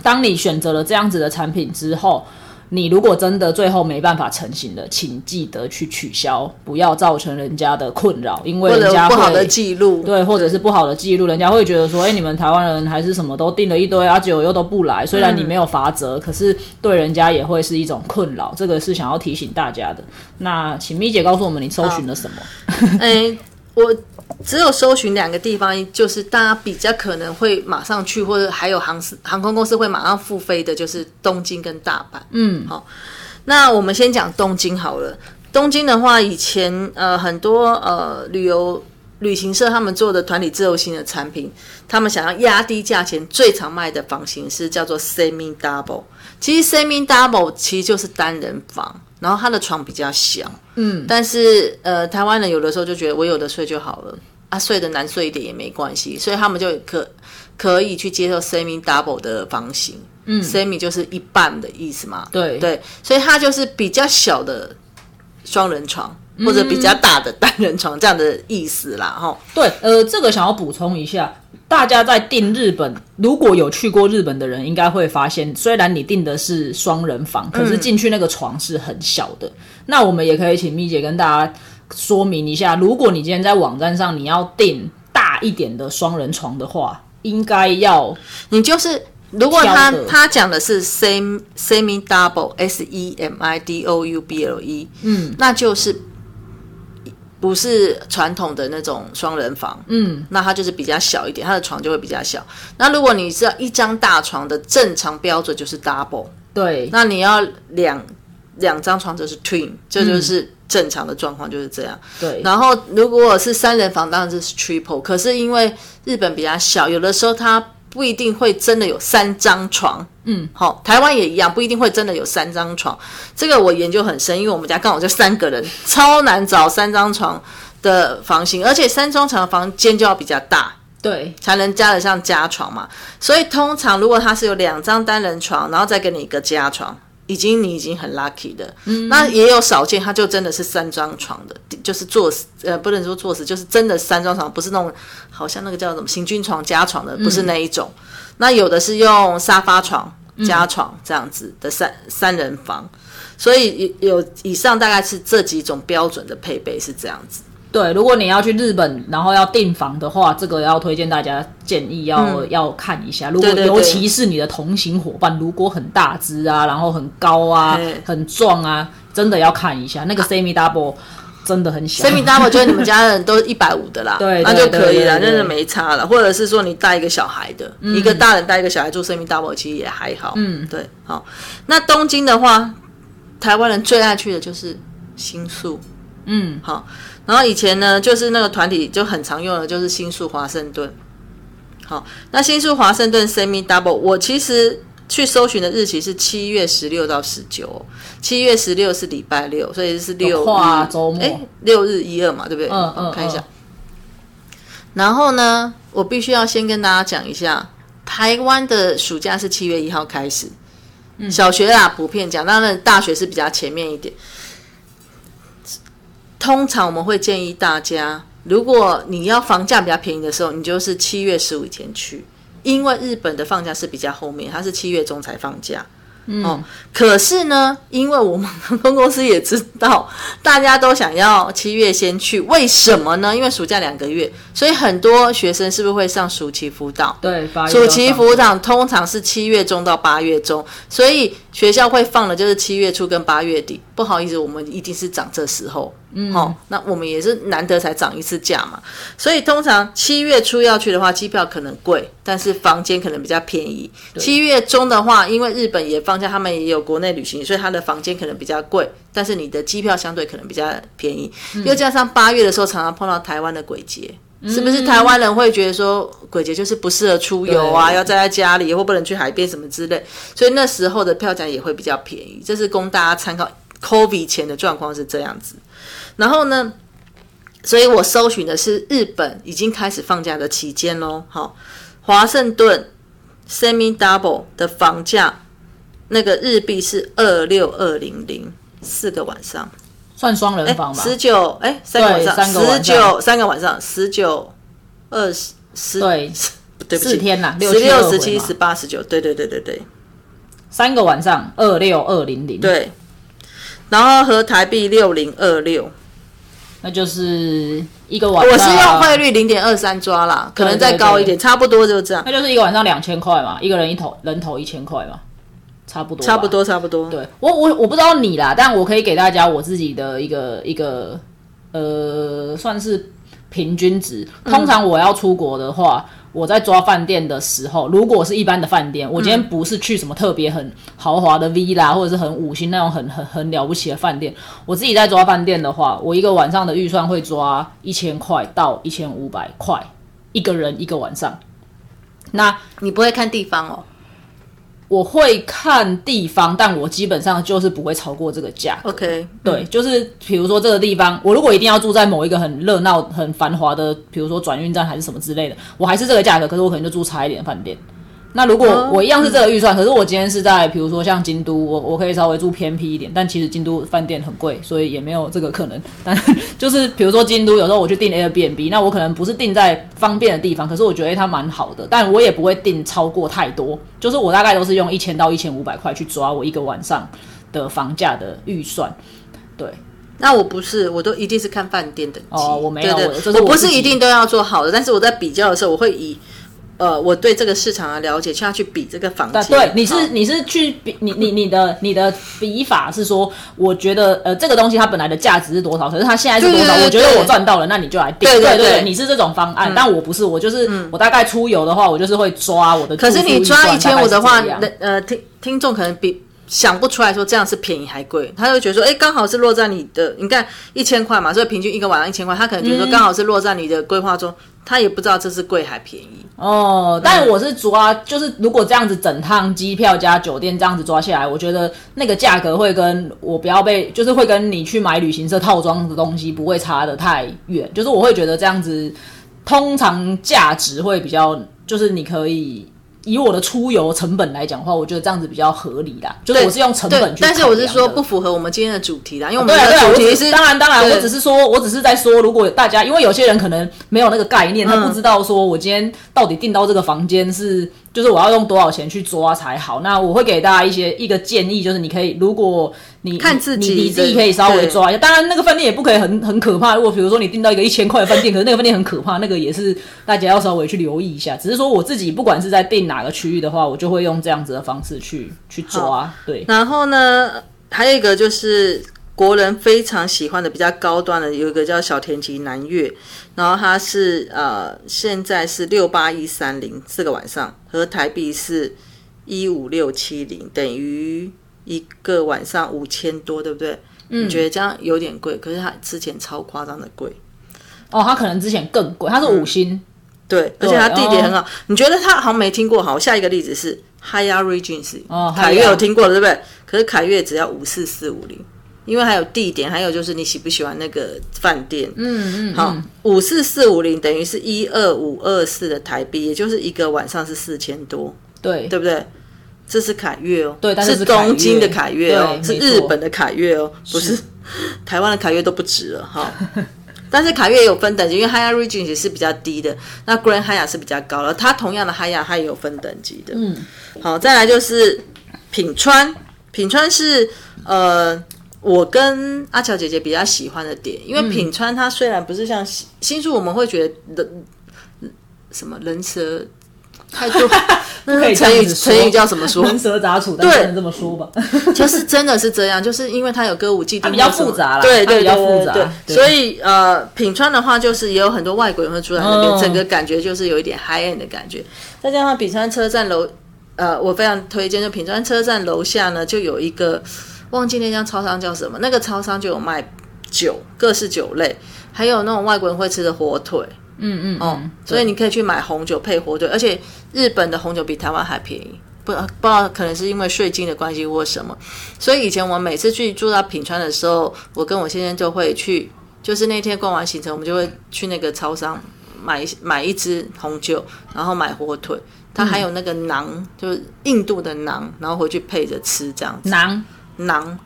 当你选择了这样子的产品之后，你如果真的最后没办法成型的，请记得去取消，不要造成人家的困扰，因为人家不好的会记录，对，或者是不好的记录，人家会觉得说，哎、你们台湾人还是什么都订了一堆啊，结果又都不来。虽然你没有罚则，可是对人家也会是一种困扰，这个是想要提醒大家的。那请咪姐告诉我们，你搜寻了什么？哎，我只有搜寻两个地方，就是大家比较可能会马上去，或者还有航司航空公司会马上复飞的，就是东京跟大阪。嗯，好，那我们先讲东京好了。东京的话，以前呃很多呃旅游旅行社他们做的团体自由行的产品，他们想要压低价钱，最常卖的房型是叫做 semi double。其实 semi double 其实就是单人房，然后他的床比较小。嗯，但是呃，台湾人有的时候就觉得我有的睡就好了，啊，睡的难睡一点也没关系，所以他们就可可以去接受 semi double 的房型。嗯，semi 就是一半的意思嘛。对对，所以它就是比较小的双人床。或者比较大的单人床这样的意思啦，哈。对，呃，这个想要补充一下，大家在订日本，如果有去过日本的人，应该会发现，虽然你订的是双人房，可是进去那个床是很小的。那我们也可以请蜜姐跟大家说明一下，如果你今天在网站上你要订大一点的双人床的话，应该要你就是如果他他讲的是 semi semi double s e m i d o u b l e，嗯，那就是不是传统的那种双人房，嗯，那它就是比较小一点，它的床就会比较小。那如果你是要一张大床的正常标准就是 double，对那你要两两张床就是 twin，这就是正常的状况就是这样。对，然后如果是三人房，当然就是 triple。可是因为日本比较小，有的时候它不一定会真的有三张床。嗯，好，台湾也一样，不一定会真的有三张床。这个我研究很深，因为我们家刚好就三个人，超难找三张床的房型，而且三张床的房间就要比较大。对才能加得上加床嘛，所以通常如果它是有两张单人床，然后再给你一个加床，已经你已经很 lucky 的。嗯，那也有少见，他就真的是三张床的，就是坐死呃不能说坐死，就是真的三张床，不是那种好像那个叫什么行军床加床的，不是那一种。那有的是用沙发床加床这样子的三、三人房，所以有有以上大概是这几种标准的配备是这样子。对，如果你要去日本，然后要订房的话，这个要推荐大家建议要、要看一下。如果尤其是你的同行伙伴，如果很大只啊，然后很高啊，很壮啊，真的要看一下那个 semi double 真的很小。semi double 就是你们家人都一百五的啦，对对那就可以了，真的没差了。或者是说你带一个小孩的，一个大人带一个小孩住 semi double 其实也还好。嗯，对，好。那东京的话，台湾人最爱去的就是新宿。嗯，好。然后以前呢，就是那个团体就很常用的，就是新宿华盛顿。好，那新宿华盛顿 semi double，我其实去搜寻的日期是七月十六到十九，七月十六是礼拜六，所以是六日跨周末哎，六日一二嘛，对不对？嗯嗯我看一下嗯。然后呢，我必须要先跟大家讲一下，台湾的暑假是七月一号开始，嗯小学啦普遍讲，当然大学是比较前面一点。通常我们会建议大家，如果你要房价比较便宜的时候，你就是七月十五以前去，因为日本的放假是比较后面，它是七月中才放假。哦，可是呢，因为我们航空公司也知道 大家都想要七月先去，为什么呢？因为暑假两个月，所以很多学生是不是会上暑期辅导？对，暑期辅导通常是七月中到八月中，所以学校会放的就是七月初跟八月底。不好意思，我们一定是涨这时候，嗯，哦，那我们也是难得才涨一次价嘛，所以通常七月初要去的话，机票可能贵，但是房间可能比较便宜。七月中的话，因为日本也放假，他们也有国内旅行，所以他的房间可能比较贵，但是你的机票相对可能比较便宜。又加上八月的时候，常常碰到台湾的鬼节。是不是台湾人会觉得说鬼节就是不适合出游啊，要待在家里，或不能去海边什么之类，所以那时候的票价也会比较便宜。这是供大家参考。COVID 前的状况是这样子，然后呢，所以我搜寻的是日本已经开始放假的期间喽。好，华盛顿 semi double 的房价，那个日币是二六二零零，四个晚上。算双人房吧？十九哎，三个晚上，十九三个晚上，十九二十十对，对不起，四天啦，十六六十七嘛十八十九，对对对对对，三个晚上二六二零零，，对，然后和台币六零二六，那就是一个晚上。我是用汇率零点二三抓啦，可能再高一点，差不多就这样，那就是一个晚上两千块嘛，一个人一头人头一千块嘛，差不多，差不。多差不多。对我我我不知道你啦，但我可以给大家我自己的一个一个呃，算是平均值。通常我要出国的话，我在抓饭店的时候，如果是一般的饭店，我今天不是去什么特别很豪华的 villa 或者是很五星那种很很很了不起的饭店，我自己在抓饭店的话，我一个晚上的预算会抓一千块到一千五百块，一个人一个晚上。那你不会看地方哦我会看地方，但我基本上就是不会超过这个价格。？OK，对，就是比如说这个地方，我如果一定要住在某一个很热闹、很繁华的，比如说转运站还是什么之类的，我还是这个价格，可是我可能就住差一点的饭店。那如果哦我一样是这个预算，可是我今天是在比如说像京都，我我可以稍微住偏僻一点，但其实京都饭店很贵，所以也没有这个可能。但就是比如说京都，有时候我去订 Airbnb，那我可能不是订在方便的地方，可是我觉得、它蛮好的，但我也不会订超过太多，就是我大概都是用一千到一千五百块去抓我一个晚上的房价的预算。对，那我不是，我都一定是看饭店等级。哦我没有对我这对，我不是一定都要做好的，但是我在比较的时候，我会以呃我对这个市场的了解，去要去比这个房间。对对，你是你是去比你你你的你的比法是说，我觉得呃这个东西它本来的价值是多少，可是它现在是多少，我觉得我赚到了，那你就来定。对对对对你是这种方案，但我不是，我就是我大概出游的话，我就是会抓我的住可。是你抓一千五的话，呃听听众可能比想不出来说这样是便宜还贵，他就觉得说，哎，刚好是落在你的，你看一千块嘛，所以平均一个晚上一千块，他可能觉得嗯说刚好是落在你的规划中，他也不知道这是贵还便宜。哦，但我是抓，就是如果这样子整趟机票加酒店这样子抓下来，我觉得那个价格会跟我不要被，就是会跟你去买旅行社套装的东西不会差的太远，就是我会觉得这样子通常价值会比较，就是你可以。以我的出游成本来讲的话，我觉得这样子比较合理啦。就是我是用成本去，对但是我是说不符合我们今天的主题啦，因为我们对啊，对啊，我只的主题是当然当然，我只是说，我只是在说，如果大家因为有些人可能没有那个概念，他嗯不知道说我今天到底订到这个房间是，就是我要用多少钱去抓才好。那我会给大家一些一个建议，就是你可以，如果你看自己你你自己可以稍微抓一下。当然，那个饭店也不可以很很可怕。如果比如说你订到一个一千块的饭店，可是那个饭店很可怕，那个也是大家要稍微去留意一下。只是说我自己不管是在订哪个区域的话，我就会用这样子的方式去去抓。对，然后呢，还有一个就是国人非常喜欢的比较高端的，有一个叫小田急南越，然后它是呃现在是六八一三零四个晚上，和台币是一五六七零，等于一个晚上五千多，对不对？嗯，你觉得这样有点贵，可是它之前超夸张的贵。哦，它可能之前更贵，它是五星。对，而且它地点很哦好。你觉得它好像没听过？好，下一个例子是 Regency，哦凯悦有听过了，对不对？可是凯悦只要五四四五零，因为还有地点，还有就是你喜不喜欢那个饭店。嗯嗯，好，五四四五零等于是一二五二四的台币，也就是一个晚上是四千多，对对不对？这是凯悦哦，对但是东京的凯悦哦，是日本的凯悦哦，不是 台湾的凯悦都不值了哈。但是凯悦也有分等级，因为 Haya Regency 是比较低的，那 Grand High 是比较高了。它同样的 Hyatt 它也有分等级的。嗯，好，再来就是品川，品川是呃我跟阿乔姐姐比较喜欢的点，因为品川它虽然不是像新新宿，我们会觉得人什么人蛇太多，那可以个成语成语叫什么说？人蛇杂处，但不能这么说吧。就是真的是这样，就是因为它有歌舞伎町，比较复杂啦对对它比较对复杂对对。所以呃，品川的话就是也有很多外国人会住在那边，嗯整个感觉就是有一点 high end 的感觉。再加上品川车站楼，呃，我非常推荐，就品川车站楼下呢就有一个忘记那家超商叫什么，那个超商就有卖酒，各式酒类，还有那种外国人会吃的火腿。嗯嗯哦，所以你可以去买红酒配火腿，而且日本的红酒比台湾还便宜。不不知道可能是因为税金的关系或什么，所以以前我们每次去住到品川的时候，我跟我先生就会去，就是那天逛完行程，我们就会去那个超商买一买一支红酒，然后买火腿，它还有那个馕，就是印度的馕，然后回去配着吃这样子。馕馕，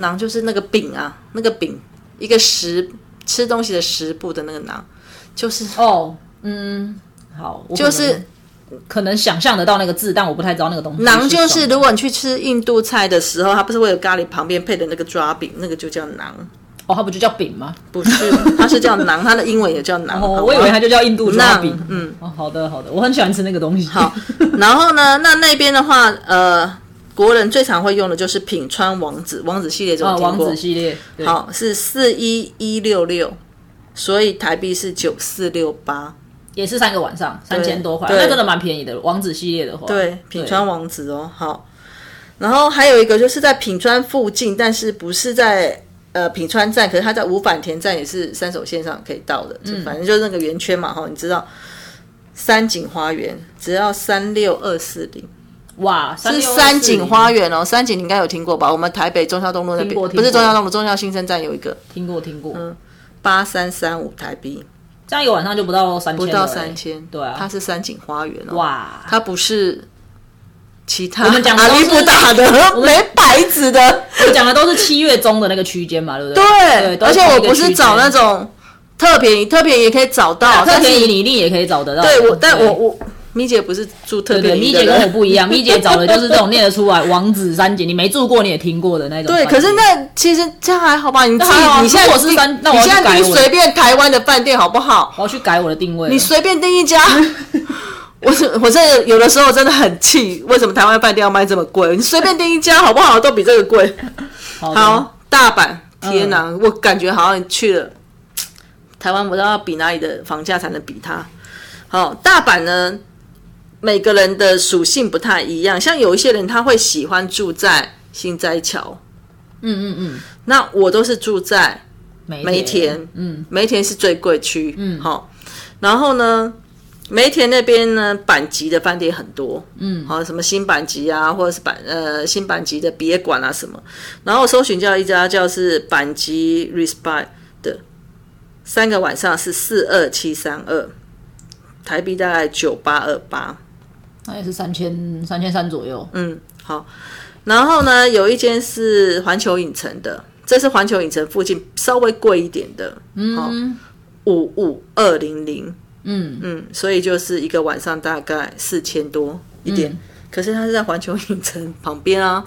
馕就是那个饼啊，那个饼，一个食吃东西的食部的那个馕，就是哦，嗯，好，我就是可能想象得到那个字，但我不太知道那个东西。馕就是如果你去吃印度菜的时候，它不是会有咖喱旁边配的那个抓饼，那个就叫馕。哦，它不就叫饼吗？不是，它是叫馕，它的英文也叫馕。哦，我以为它就叫印度抓饼。嗯，哦，好的好的，我很喜欢吃那个东西。好，然后呢，那那边的话，呃，国人最常会用的就是品川王子，王子系列，怎么啊，听过？王子系列，好，是四一一六六，所以台币是九四六八。也是三个晚上，三千多块，对那真的蛮便宜的。王子系列的话，对，品川王子哦，好。然后还有一个就是在品川附近，但是不是在呃品川站，可是它在五反田站也是三手线上可以到的，就反正就是那个圆圈嘛哈，你知道。三井花园只要三六二四零，哇，是三井花园哦，三井你应该有听过吧？我们台北中孝东路那边不是中孝东路，中孝新生站有一个。听过听过，嗯八三三五台币，这样一个晚上就不到三千，不到三千，对啊，它是三井花园哦，哇，它不是其他我们讲的都是阿里不达的 没牌子的，我讲的都是七月中的那个区间嘛，对不对？对，都而且我不是找那种特便宜，特便宜也可以找到，特但是便宜你一定也可以找得到。对我，但我我咪姐不是住特别的咪姐跟我。不一样，咪姐找的就是这种念得出来王子三姐，你没住过你也听过的那种饭对，可是那其实这样还好吧？你自己啊你现在我是订三那我你现在订随便台湾的饭店好不好？我要去改我的定位。你随便订一家。我是我这有的时候真的很气，为什么台湾饭店要卖这么贵？你随便订一家好不好？都比这个贵。好好，大阪，天嗯哪，我感觉好像去了台湾，不知道要比哪里的房价才能比它。好，大阪呢，每个人的属性不太一样，像有一些人他会喜欢住在新斋桥，嗯嗯嗯，那我都是住在梅梅田，嗯，梅田是最贵区，嗯，好，然后呢，梅田那边呢，板级的饭店很多，嗯，好，什么新板级啊，或者是板呃新板级的别馆啊什么，然后我搜寻叫一家叫是板级 Respite 的，三个晚上是四二七三二，台币大概九八二八，那也是三千三千三左右。嗯，好，然后呢，有一间是环球影城的，这是环球影城附近稍微贵一点的，嗯，五五二零零，嗯嗯，所以就是一个晚上大概四千多一点，嗯可是它是在环球影城旁边啊，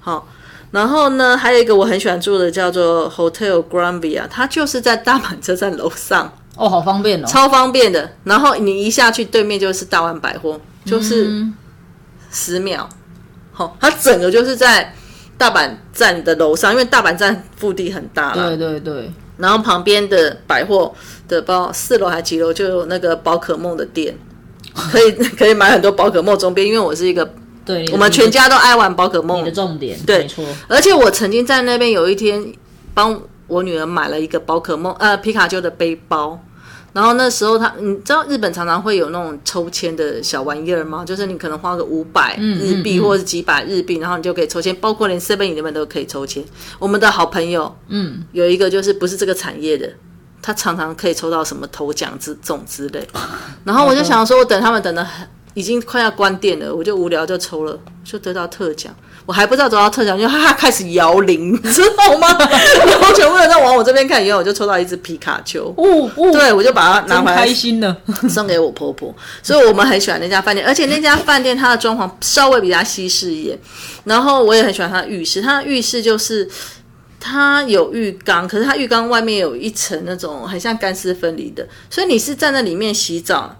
好。然后呢，还有一个我很喜欢住的叫做 Hotel Granvia，它就是在大阪车站楼上，哦，好方便哦。超方便的。然后你一下去，对面就是大湾百货，就是嗯十秒。好、它整个就是在大阪站的楼上，因为大阪站腹地很大啦。对对对，然后旁边的百货的包四楼还几楼就有那个宝可梦的店，可以 可以买很多宝可梦周边。因为我是一个，对，我们全家都爱玩宝可梦你的，重点，对没错。而且我曾经在那边有一天帮我女儿买了一个宝可梦呃皮卡丘的背包。然后那时候他，你知道日本常常会有那种抽签的小玩意儿吗？就是你可能花个五百日币嗯或者是几百日币，然后你就可以抽签，包括连 Seven 都可以抽签。我们的好朋友，嗯，有一个就是不是这个产业的，他常常可以抽到什么头奖之这种之类。然后我就想说，我等他们等的很，已经快要关店了，我就无聊就抽了，就得到特奖。我还不知道得到特奖，就哈哈开始摇铃，你知道吗？然后全部人在往我这边看，以后我就抽到一只皮卡丘。哦哦，对，我就把它拿真回来开心呢。送给我婆婆，所以我们很喜欢那家饭店，而且那家饭店它的装潢稍微比较西式一点，然后我也很喜欢它的浴室，它的浴室就是它有浴缸，可是它浴缸外面有一层那种很像干湿分离的，所以你是站在里面洗澡。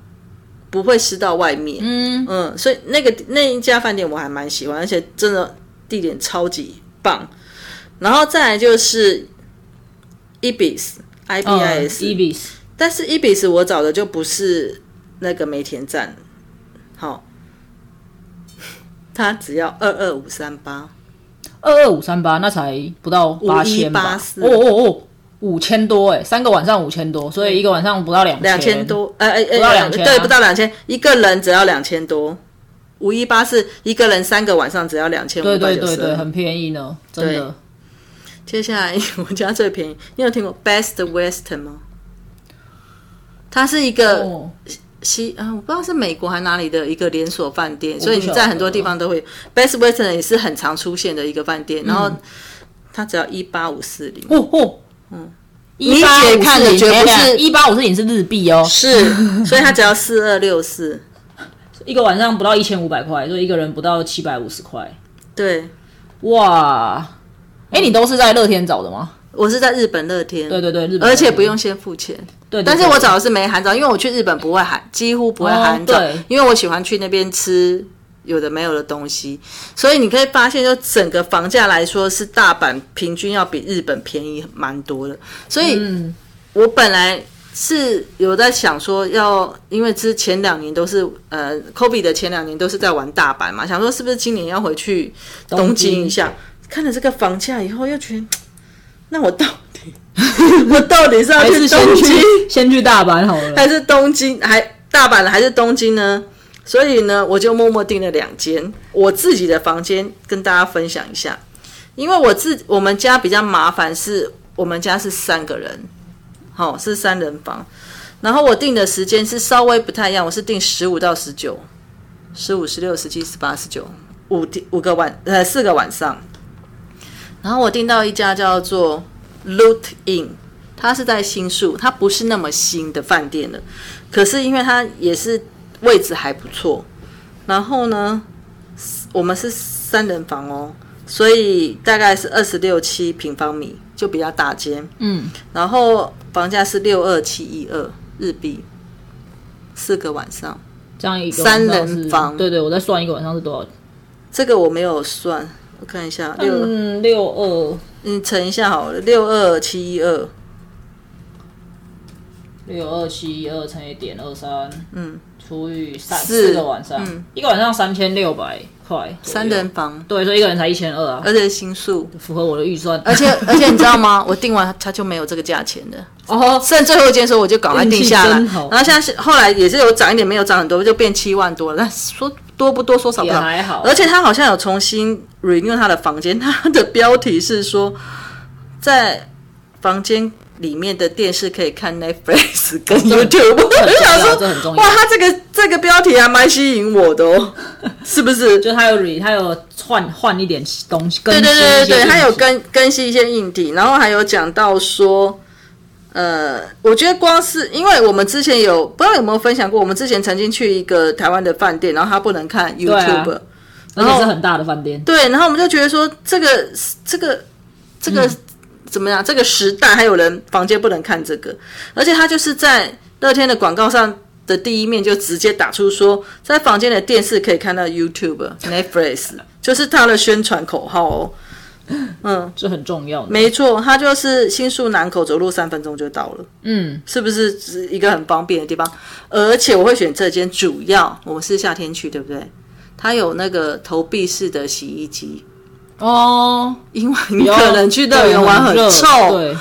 不会湿到外面，嗯。嗯，所以那个那一家饭店我还蛮喜欢，而且真的地点超级棒。然后再来就是 Ibis 嗯 IBIS，、，Ibis，但是 Ibis 我找的就不是那个梅田站，好，它只要二二五三八，二二五三八，那才不到八千吧？5184哦哦哦，五千多哎，三个晚上五千多，所以一个晚上不到两两千。多，呃呃不到呃，2000啊对，不到两千，一个人只要两千多。五一八是一个人三个晚上只要两千五对百九十对对对，很便宜呢，真的。接下来我家最便宜，你有听过 Best Western 吗？它是一个哦，西啊，我不知道是美国还哪里的一个连锁饭店，所以你在很多地方都会有。Best Western 也是很常出现的一个饭店，然后它只要一八五四零，哦哦，嗯，你姐看的绝不是一八五四零是日币哦，是，所以它只要四二六四，一个晚上不到一千五百块，就一个人不到七百五十块。对，哇，哎、你都是在乐天找的吗？我是在日本乐天，对对对，日本而且不用先付钱。对对但是我找的是没含找，因为我去日本不会含，几乎不会含对。因为我喜欢去那边吃有的没有的东西，所以你可以发现，就整个房价来说，是大阪平均要比日本便宜蛮多的。所以，嗯我本来是有在想说要，因为之前两年都是呃，Kobe 的前两年都是在玩大阪嘛，想说是不是今年要回去东京一下？看了这个房价以后，又觉得，那我到底 我到底是要去东京？先去大阪好了。还是东京，还大阪还是东京呢？所以呢，我就默默订了两间我自己的房间，跟大家分享一下。因为我自我们家比较麻烦，是我们家是三个人，好、是三人房。然后我订的时间是稍微不太一样，我是订十五到十九，十五、十六、十七、十八、十九，五五个晚呃四个晚上。然后我订到一家叫做 Loot Inn，它是在新宿，它不是那么新的饭店了，可是因为它也是位置还不错。然后呢，我们是三人房哦，所以大概是二十六七平方米，就比较大间。嗯，然后房价是六二七一二日币，四个晚上。这样一个三人房对对，我再算一个晚上是多少？这个我没有算，我看一下六，嗯，六二你乘一下好了，六二七一二，六二七一二乘以点二三，嗯，除以三四四个晚上，嗯一个晚上三千六百块，三人房，对，所以一个人才一千二啊，而且新宿，符合我的预算。而且而且你知道吗？我订完它就没有这个价钱的。哦，剩最后一件时候，我就赶快定下来。然后现在是后来也是有涨一点，没有涨很多，就变七万多了。但说多不多，说少不少，也还好而且他好像有重新 renew 他的房间，他的标题是说，在房间里面的电视可以看 Netflix 跟 YouTube。我就想说，这很重要哇，。他这个这个标题还蛮吸引我的哦，是不是？就他有 re，他有换换一点东西，更对新对对对对，一些它有更更新一些硬体，然后还有讲到说，呃，我觉得光是因为我们之前有不知道有没有分享过，我们之前曾经去一个台湾的饭店，然后他不能看 YouTube，、而且是很大的饭店。对，然后我们就觉得说，这个这个这个、怎么样？这个时代还有人房间不能看这个，而且他就是在乐天的广告上的第一面就直接打出说，在房间的电视可以看到 YouTube、Netflix，就是他的宣传口号哦。嗯这很重要的。没错，它就是新宿南口，走路三分钟就到了，嗯，是不是是一个很方便的地方？而且我会选这间，主要我们是夏天去，对不对？它有那个投币式的洗衣机，哦，因为你可能去乐园玩很臭，对，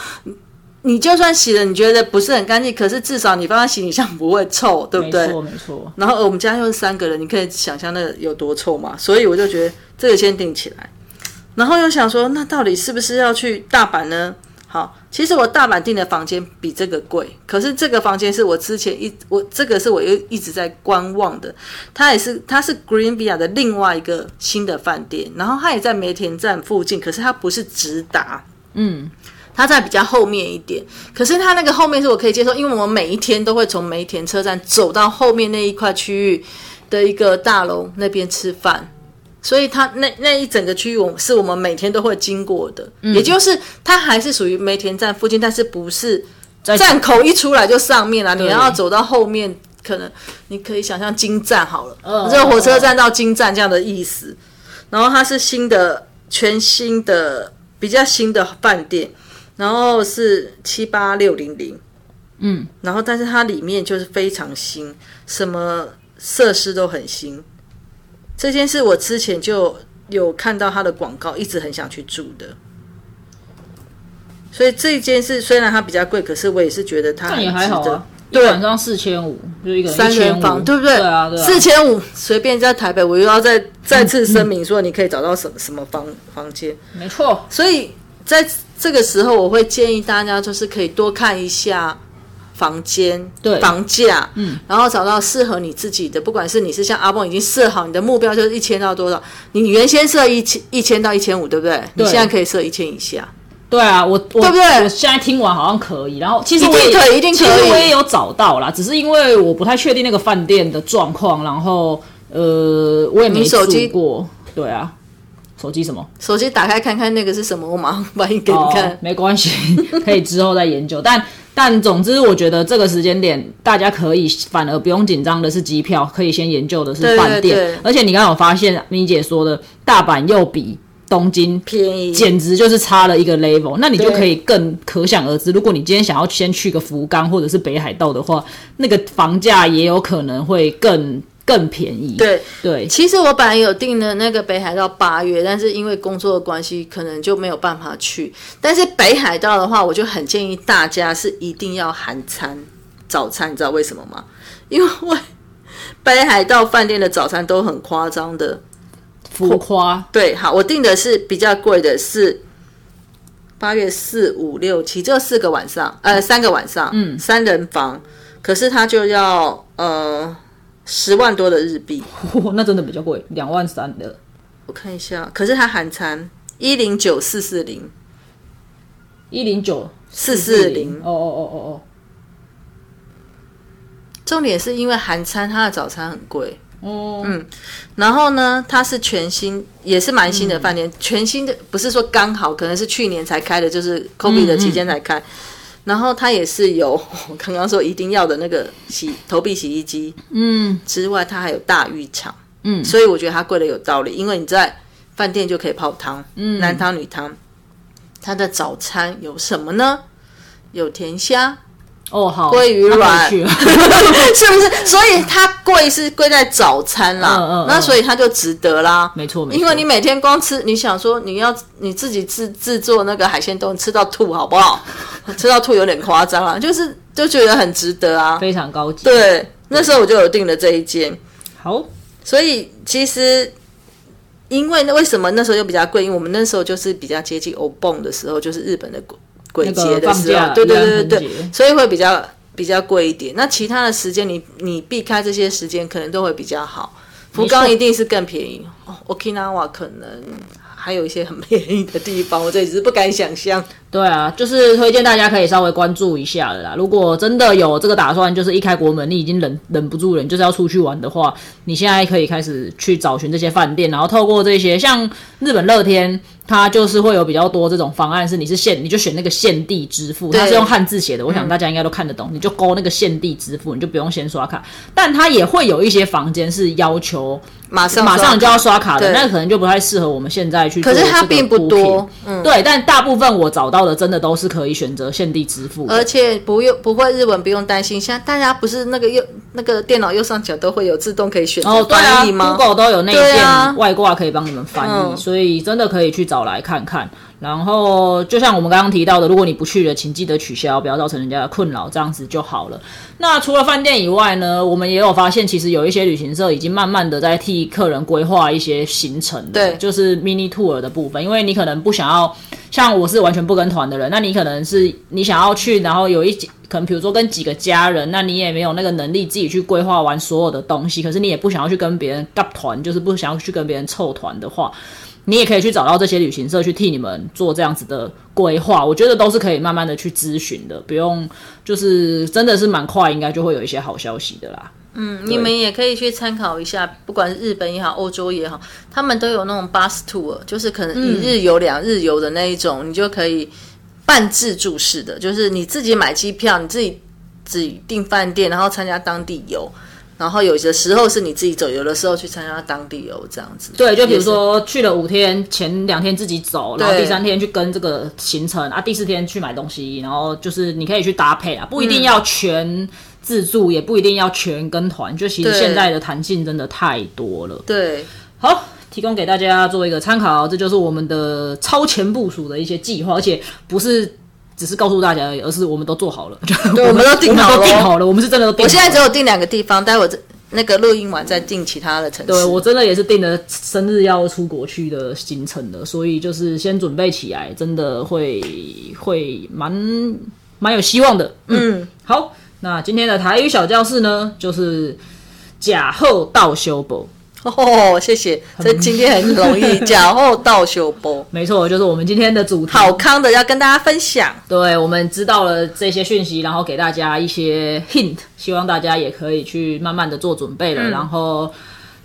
你就算洗了，你觉得不是很干净，可是至少你放在行李箱不会臭，对不对？没错没错。然后我们家又是三个人，你可以想象那个有多臭嘛。所以我就觉得这个先定起来，然后又想说，那到底是不是要去大阪呢？好，其实我大阪订的房间比这个贵，可是这个房间是我之前一我这个是我又一直在观望的，它也是它是 Green Via 的另外一个新的饭店，然后它也在梅田站附近，可是它不是直达，嗯，它在比较后面一点，可是它那个后面是我可以接受，因为我们每一天都会从梅田车站走到后面那一块区域的一个大楼那边吃饭，所以它那那一整个区域，我是我们每天都会经过的，也就是它还是属于梅田站附近，但是不是站口一出来就上面了，你要走到后面，可能你可以想象金站好了，嗯。这个火车站到金站这样的意思。然后它是新的、全新的、比较新的饭店，然后是七八六零零，嗯，然后但是它里面就是非常新，什么设施都很新。这件事我之前就有看到它的广告，一直很想去住的。所以这间是虽然它比较贵，可是我也是觉得它但也还好啊。一晚上四千五，就一个人三人房，对不对？对啊，对啊。四千五随便在台北，我又要再再次声明说，你可以找到什么什么房房间。没错，所以在这个时候，我会建议大家就是可以多看一下房间、对房价，嗯，然后找到适合你自己的。不管是你是像阿蹦已经设好你的目标就是一千到多少，你原先设一千一千到一千五，对不对？你现在可以设一千以下。对啊，我我对不对我现在听完好像可以，然后其实一定我也可以一定可以其实我也有找到啦，只是因为我不太确定那个饭店的状况，然后呃，我也没你手机住过，对啊，手机什么？手机打开看看那个是什么，我马上翻译给你看。哦，没关系，可以之后再研究。但但总之，我觉得这个时间点，大家可以反而不用紧张的是机票，可以先研究的是对饭店。对对而且你刚刚有发现，咪姐说的，大阪又比东京便宜，简直就是差了一个 level，那你就可以更可想而知。如果你今天想要先去个福冈或者是北海道的话，那个房价也有可能会更更便宜。对。对，其实我本来有订的那个北海道八月，但是因为工作的关系，可能就没有办法去。但是北海道的话，我就很建议大家是一定要含餐早餐，你知道为什么吗？因为 北海道饭店的早餐都很夸张的。浮夸。对，好，我订的是比较贵的，是八月四五六七，这四个晚上，呃，三个晚上，嗯，三人房，可是他就要呃十万多的日币。那真的比较贵，两万三的。我看一下，可是它含餐一零九四四零一零九四四零，哦哦哦哦哦，重点是因为韩餐，它的早餐很贵。哦，嗯，然后呢，它是全新，也是蛮新的饭店，全新的不是说刚好，可能是去年才开的，就是 COVID 的期间才开。然后它也是有 我刚刚说一定要的那个洗投币洗衣机，嗯之外，它还有大浴场，嗯，所以我觉得它贵的有道理，因为你在饭店就可以泡汤，嗯，男汤女汤。它的早餐有什么呢？有甜虾，哦好，鲑鱼卵 是不是？所以它贵是贵在早餐啦，嗯嗯嗯那所以它就值得啦。没错没错，因为你每天光吃，你想说你要你自己制制作那个海鲜冻，吃到吐好不好？吃到吐有点夸张啊，就是就觉得很值得啊。非常高级。对，那时候我就有订了这一间，好，所以其实因为那为什么那时候又比较贵？因为我们那时候就是比较接近欧蹦的时候，就是日本的鬼节的时候，对对对对所以会比较比较贵一点。那其他的时间你你避开这些时间，可能都会比较好。福冈一定是更便宜哦，Okinawa 可能还有一些很便宜的地方，我这只是不敢想象。对啊，就是推荐大家可以稍微关注一下了啦。如果真的有这个打算，就是一开国门，你已经忍忍不住了，你就是要出去玩的话，你现在可以开始去找寻这些饭店，然后透过这些像日本乐天，它就是会有比较多这种方案，是你是限你就选那个限地支付，它是用汉字写的，我想大家应该都看得懂，你就勾那个限地支付，你就不用先刷卡。但它也会有一些房间是要求马上马上就要刷卡的，那可能就不太适合我们现在去做可。是它并不多，嗯，对，但大部分我找到的真的都是可以选择限地支付。而且不用不会日文不用担心。现在大家不是那个右那个电脑右上角都会有自动可以选哦，择对啊翻译吗？，Google 都有内对啊建外挂可以帮你们翻译，嗯所以真的可以去找来看看。然后就像我们刚刚提到的，如果你不去了，请记得取消，不要造成人家的困扰，这样子就好了。那除了饭店以外呢，我们也有发现，其实有一些旅行社已经慢慢的在替客人规划一些行程，对就是 mini tour 的部分，因为你可能不想要，像我是完全不跟团的人，那你可能是你想要去，然后有一几可能比如说跟几个家人，那你也没有那个能力自己去规划完所有的东西，可是你也不想要去跟别人搭团，就是不想要去跟别人凑团的话，你也可以去找到这些旅行社去替你们做这样子的规划，我觉得都是可以慢慢的去咨询的，不用就是真的是蛮快，应该就会有一些好消息的啦。嗯，你们也可以去参考一下，不管是日本也好，欧洲也好，他们都有那种 bus tour，就是可能一日游、两日游的那一种，你就可以半自助式的，就是你自己买机票，你自己自己订饭店，然后参加当地游。然后有些时候是你自己走，有的时候去参加当地游这样子。对，就比如说去了五天，前两天自己走，然后第三天去跟这个行程啊，第四天去买东西，然后就是你可以去搭配啊，不一定要全自助，也不一定要全跟团，就其实对现在的弹性真的太多了。对，好，提供给大家做一个参考，这就是我们的超前部署的一些计划，而且不是。只是告诉大家而已，而是我们都做好了，对我们都订好了都订好了，我们是真的都订好了。我现在只有订两个地方，待会这那个录音完再订其他的城市。对我真的也是定了生日要出国去的行程的，所以就是先准备起来，真的会会蛮蛮有希望的。嗯，好，那今天的台语小教室呢，就是假后到修补。哦，谢谢，这今天很容易，假后到修波，没错，就是我们今天的主题。好康的要跟大家分享。对，我们知道了这些讯息，然后给大家一些 hint，希望大家也可以去慢慢的做准备了，然后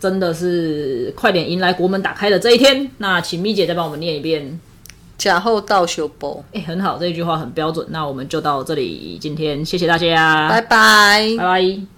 真的是快点迎来国门打开的这一天。那请咪姐再帮我们念一遍。假后到修波，哎，很好，这一句话很标准。那我们就到这里，今天谢谢大家，拜拜，拜拜。